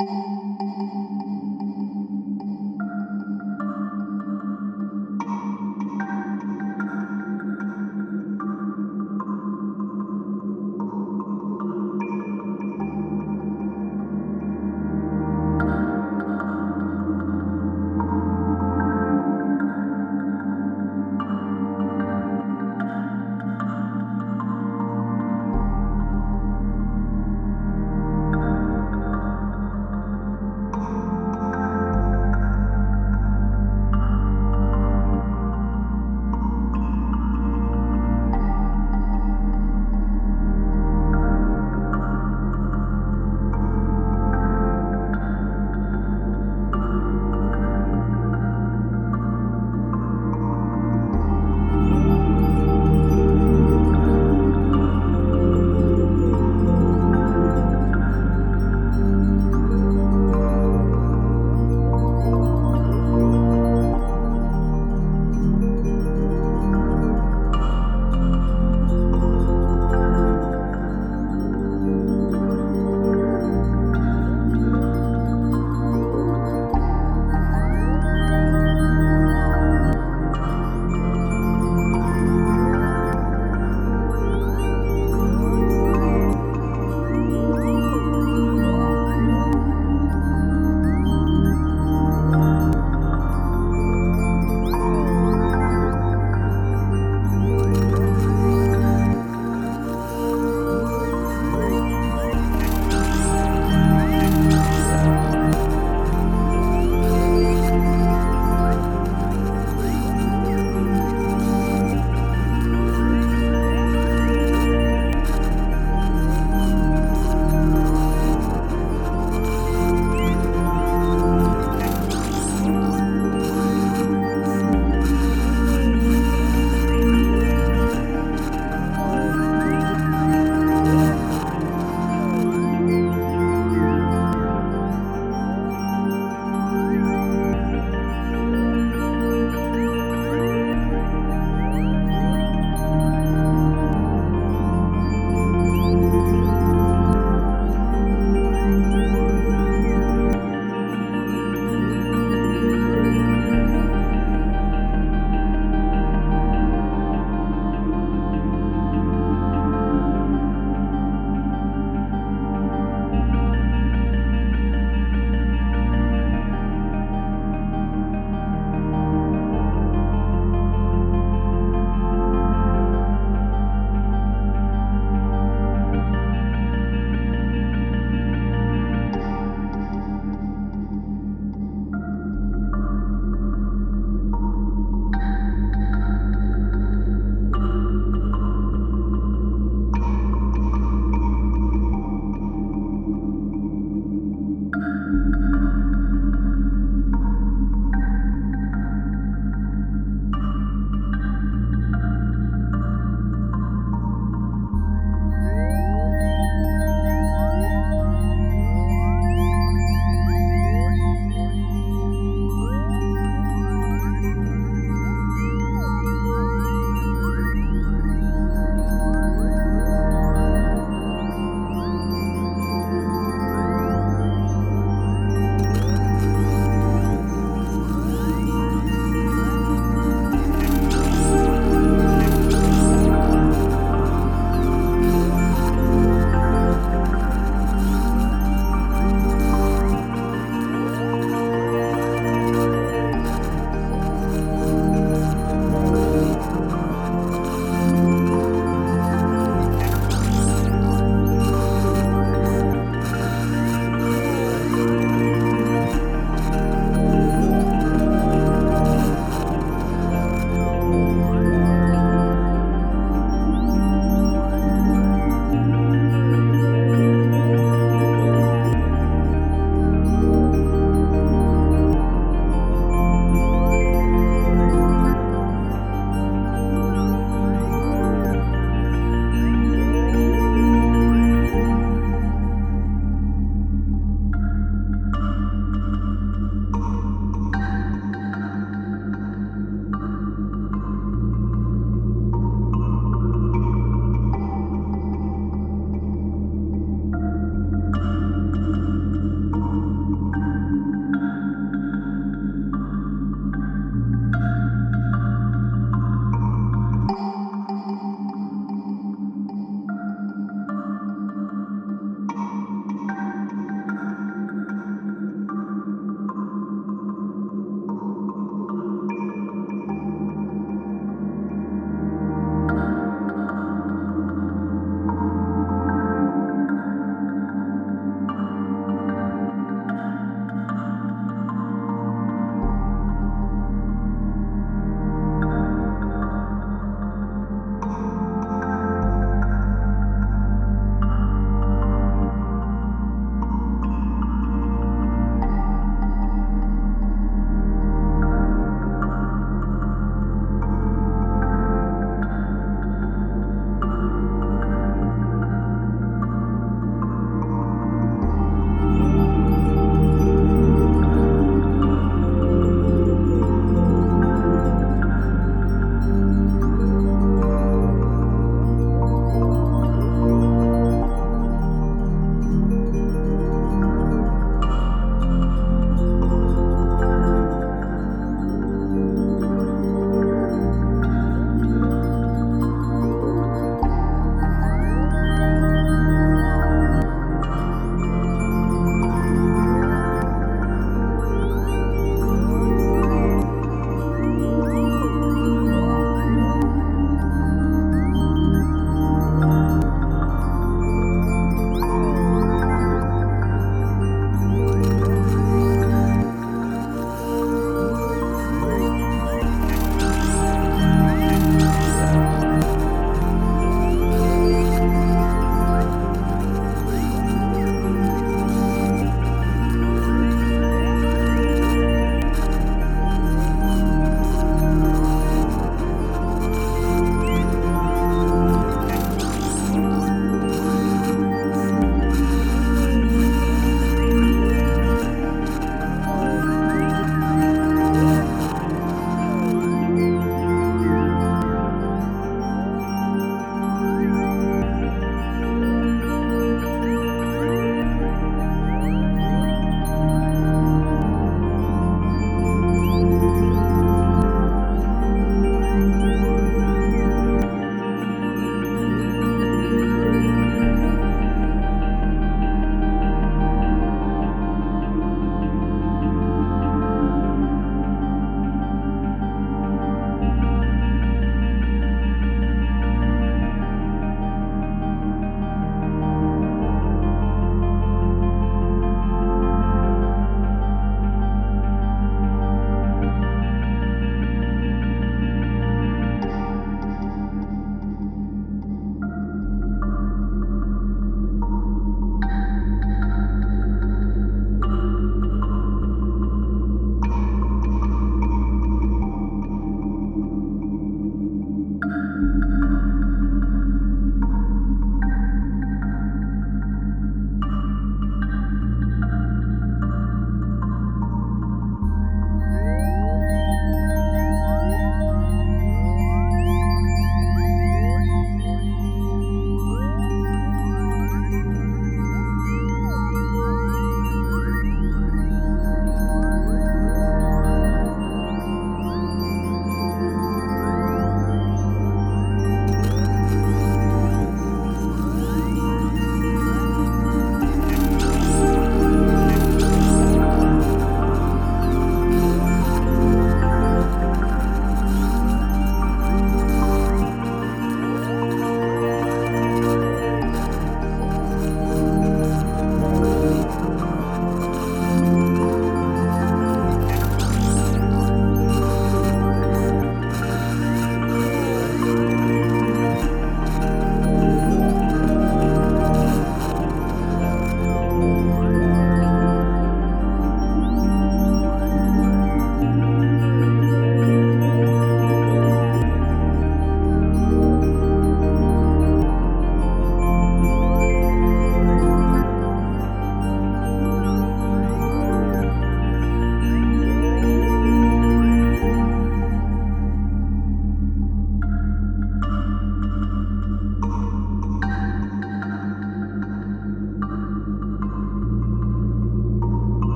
Música